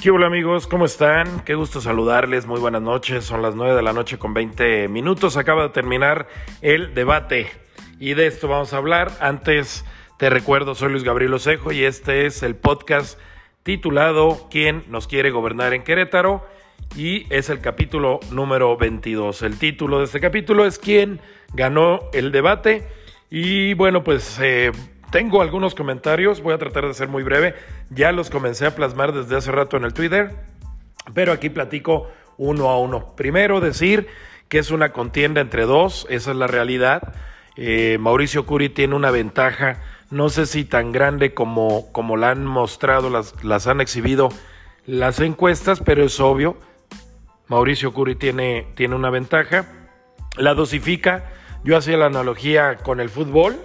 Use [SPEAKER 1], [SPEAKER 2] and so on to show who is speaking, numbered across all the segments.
[SPEAKER 1] ¿Qué hola amigos? ¿Cómo están? Qué gusto saludarles, muy buenas noches, son las 9 de la noche con 20 minutos, acaba de terminar el debate y de esto vamos a hablar. Antes te recuerdo, soy Luis Gabriel Osejo y este es el podcast titulado ¿Quién nos quiere gobernar en Querétaro? Y es el capítulo número 22. El título de este capítulo es ¿Quién ganó el debate? Y bueno, pues... Eh, tengo algunos comentarios, voy a tratar de ser muy breve. Ya los comencé a plasmar desde hace rato en el Twitter, pero aquí platico uno a uno. Primero decir que es una contienda entre dos, esa es la realidad. Eh, Mauricio Curi tiene una ventaja, no sé si tan grande como, como la han mostrado, las, las han exhibido las encuestas, pero es obvio. Mauricio Curi tiene, tiene una ventaja. La dosifica. Yo hacía la analogía con el fútbol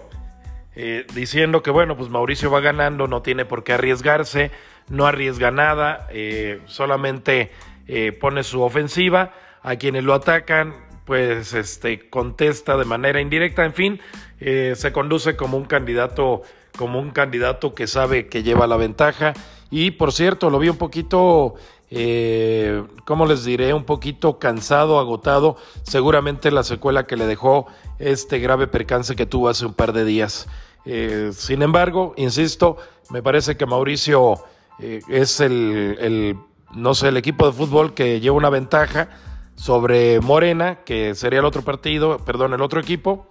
[SPEAKER 1] eh, diciendo que bueno, pues Mauricio va ganando, no tiene por qué arriesgarse, no arriesga nada, eh, solamente eh, pone su ofensiva, a quienes lo atacan, pues este contesta de manera indirecta, en fin, se conduce como un candidato, como un candidato que sabe que lleva la ventaja. Y por cierto, lo vi un poquito eh, ¿cómo les diré? Un poquito cansado, agotado, seguramente la secuela que le dejó este grave percance que tuvo hace un par de días. Eh, sin embargo, insisto, me parece que Mauricio eh, es el, no sé, el equipo de fútbol que lleva una ventaja sobre Morena, que sería el otro partido, perdón, el otro equipo,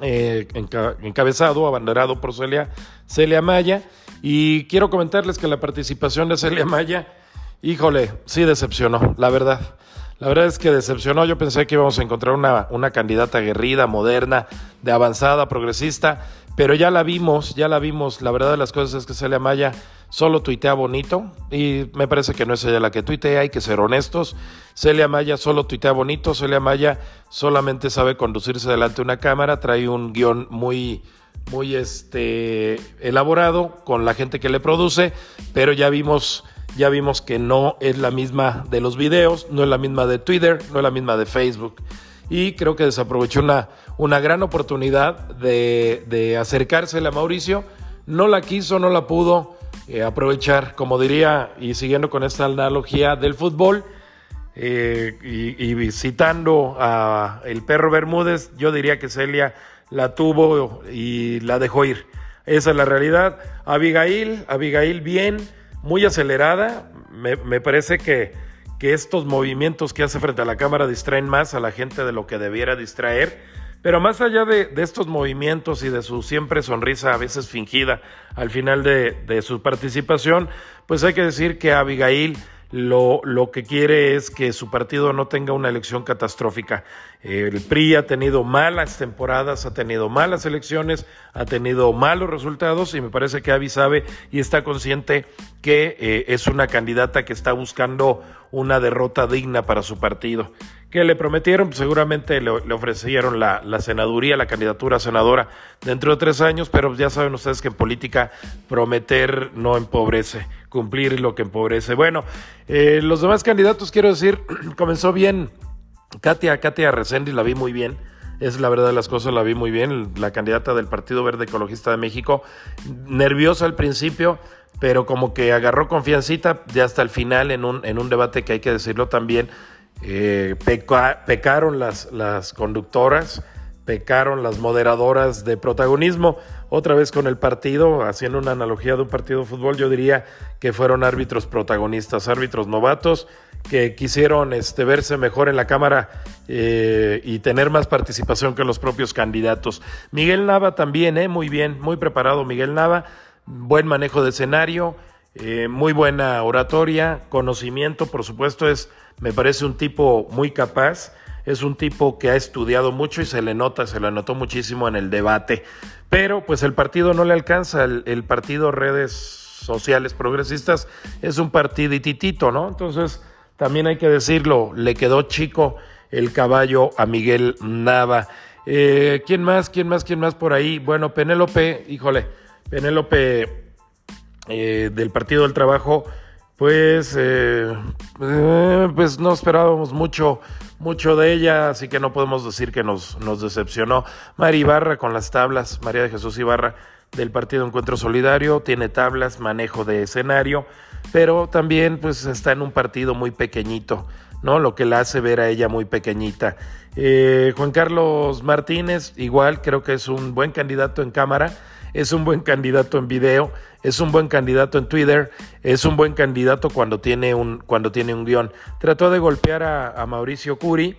[SPEAKER 1] eh, encabezado, abanderado por Celia, Celia Maya. Y quiero comentarles que la participación de Celia Maya Híjole, sí decepcionó, la verdad. La verdad es que decepcionó. Yo pensé que íbamos a encontrar una, una candidata aguerrida, moderna, de avanzada, progresista, pero ya la vimos, ya la vimos. La verdad de las cosas es que Celia Maya solo tuitea bonito y me parece que no es ella la que tuitea, hay que ser honestos. Celia Maya solo tuitea bonito, Celia Maya solamente sabe conducirse delante de una cámara, trae un guion muy muy este elaborado con la gente que le produce, pero ya vimos ya vimos que no es la misma de los videos, no es la misma de Twitter, no es la misma de Facebook. Y creo que desaprovechó una, una gran oportunidad de, de acercársela a Mauricio. No la quiso, no la pudo eh, aprovechar, como diría, y siguiendo con esta analogía del fútbol, eh, y, citando a el perro Bermúdez, yo diría que Celia la tuvo y la dejó ir. Esa es la realidad. Abigail, Abigail bien, muy acelerada. Me, me parece que, que, estos movimientos que hace frente a la cámara distraen más a la gente de lo que debiera distraer. Pero más allá de, estos movimientos y de su siempre sonrisa, a veces fingida, al final de, de su participación, pues hay que decir que Abigail lo, que quiere es que su partido no tenga una elección catastrófica. El PRI ha tenido malas temporadas, ha tenido malas elecciones, ha tenido malos resultados y me parece que Avi sabe y está consciente que eh, es una candidata que está buscando una derrota digna para su partido. ¿Qué le prometieron? Pues seguramente le, ofrecieron la, la, senaduría, la candidatura a senadora dentro de tres años, pero ya saben ustedes que en política prometer no empobrece, cumplir lo que empobrece. Bueno, eh, los demás candidatos, quiero decir, comenzó bien Katia, Katia Resendi, la vi muy bien. Es la verdad de las cosas, la vi muy bien. La candidata del Partido Verde Ecologista de México, nerviosa al principio, pero como que agarró confiancita ya hasta el final en un, en un debate que hay que decirlo también. Eh, pecaron las, las conductoras, pecaron las moderadoras de protagonismo. Otra vez con el partido, haciendo una analogía de un partido de fútbol, yo diría que fueron árbitros protagonistas, árbitros novatos que quisieron este, verse mejor en la Cámara eh, y tener más participación que los propios candidatos. Miguel Nava también, eh, muy bien, muy preparado Miguel Nava, buen manejo de escenario, eh, muy buena oratoria, conocimiento, por supuesto, es, me parece un tipo muy capaz, es un tipo que ha estudiado mucho y se le nota, se le notó muchísimo en el debate, pero pues el partido no le alcanza, el, partido redes sociales progresistas es un partidititito, ¿no? Entonces, también hay que decirlo, le quedó chico el caballo a Miguel Nava. Eh, ¿Quién más? ¿Quién más? ¿Quién más por ahí? Bueno, Penélope, híjole, Penélope eh, del Partido del Trabajo, pues, eh, eh, pues no esperábamos mucho, mucho de ella, así que no podemos decir que nos, nos decepcionó. María Ibarra con las tablas, María de Jesús Ibarra del Partido Encuentro Solidario, tiene tablas, manejo de escenario, pero también pues está en un partido muy pequeñito, ¿no? Lo que la hace ver a ella muy pequeñita. Juan Carlos Martínez, igual creo que es un buen candidato en cámara, es un buen candidato en video, es un buen candidato en Twitter, es un buen candidato cuando tiene un, cuando tiene un guion. Trató de golpear a, Mauricio Curi,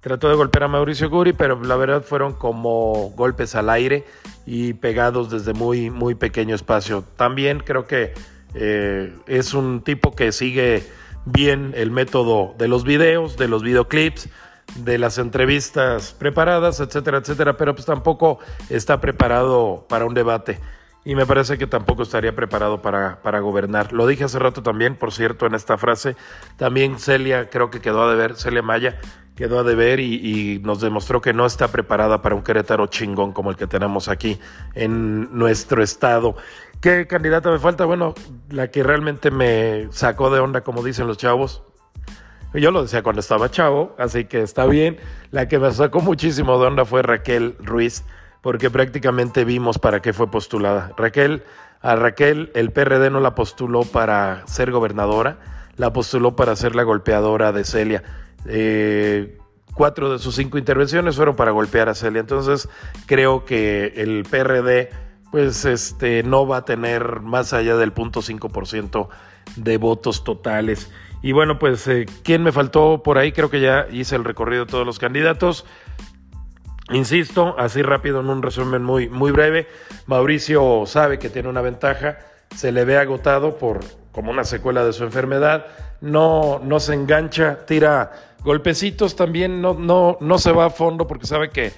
[SPEAKER 1] trató de golpear a Mauricio Curi, pero la verdad fueron como golpes al aire y pegados desde muy, muy pequeño espacio. También creo que eh, es un tipo que sigue bien el método de los videos, de los videoclips, de las entrevistas preparadas, etcétera, etcétera, pero pues tampoco está preparado para un debate y me parece que tampoco estaría preparado para, para gobernar. Lo dije hace rato también, por cierto, en esta frase. También Celia creo que quedó a deber, Celia Maya quedó a deber y, y nos demostró que no está preparada para un Querétaro chingón como el que tenemos aquí en nuestro estado. ¿Qué candidata me falta? Bueno, la que realmente me sacó de onda, como dicen los chavos. Yo lo decía cuando estaba chavo, así que está bien. La que me sacó muchísimo de onda fue Raquel Ruiz porque prácticamente vimos para qué fue postulada. Raquel, a Raquel el PRD no la postuló para ser gobernadora, la postuló para ser la golpeadora de Celia. Eh, cuatro de sus cinco intervenciones fueron para golpear a Celia. Entonces creo que el PRD pues este no va a tener más allá del punto ciento de votos totales. Y bueno, pues eh, ¿quién me faltó por ahí? Creo que ya hice el recorrido de todos los candidatos. Insisto, así rápido en un resumen muy, muy breve, Mauricio sabe que tiene una ventaja, se le ve agotado por como una secuela de su enfermedad, no, no se engancha, tira golpecitos también, no, no, no se va a fondo porque sabe que,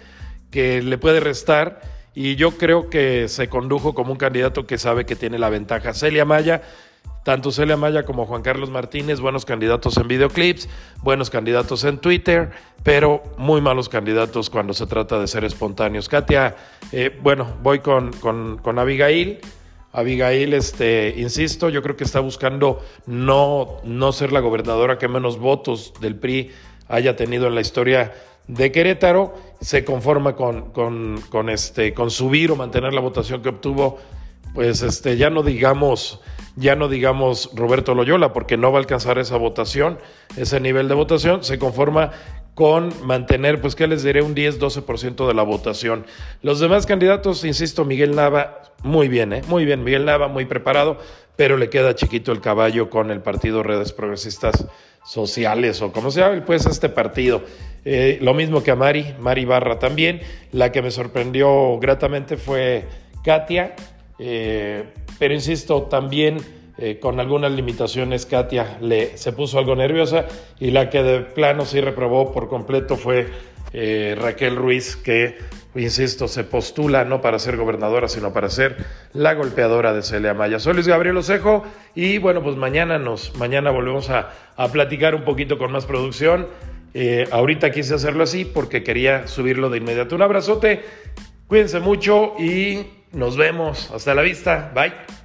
[SPEAKER 1] que le puede restar. Y yo creo que se condujo como un candidato que sabe que tiene la ventaja. Celia Maya tanto Celia Maya como Juan Carlos Martínez, buenos candidatos en videoclips, buenos candidatos en Twitter, pero muy malos candidatos cuando se trata de ser espontáneos. Katia, eh, bueno, voy con, con, con Abigail. Abigail, este, insisto, yo creo que está buscando no, no ser la gobernadora que menos votos del PRI haya tenido en la historia de Querétaro. Se conforma con, con, con, este, con subir o mantener la votación que obtuvo, pues este, ya no digamos ya no digamos Roberto Loyola, porque no va a alcanzar esa votación, ese nivel de votación, se conforma con mantener, pues, ¿qué les diré? Un 10-12% de la votación. Los demás candidatos, insisto, Miguel Nava, muy bien, ¿eh? Muy bien, Miguel Nava, muy preparado, pero le queda chiquito el caballo con el partido Redes Progresistas Sociales o como se llama, pues, este partido. Eh, lo mismo que a Mari, Mari Barra también. La que me sorprendió gratamente fue Katia, eh, pero insisto, también eh, con algunas limitaciones, Katia le, se puso algo nerviosa y la que de plano sí reprobó por completo fue eh, Raquel Ruiz, que, insisto, se postula no para ser gobernadora, sino para ser la golpeadora de Celia Maya. Soy Luis Gabriel Osejo y bueno, pues mañana, nos, mañana volvemos a, a platicar un poquito con más producción. Eh, ahorita quise hacerlo así porque quería subirlo de inmediato. Un abrazote, cuídense mucho y nos vemos. Hasta la vista. Bye.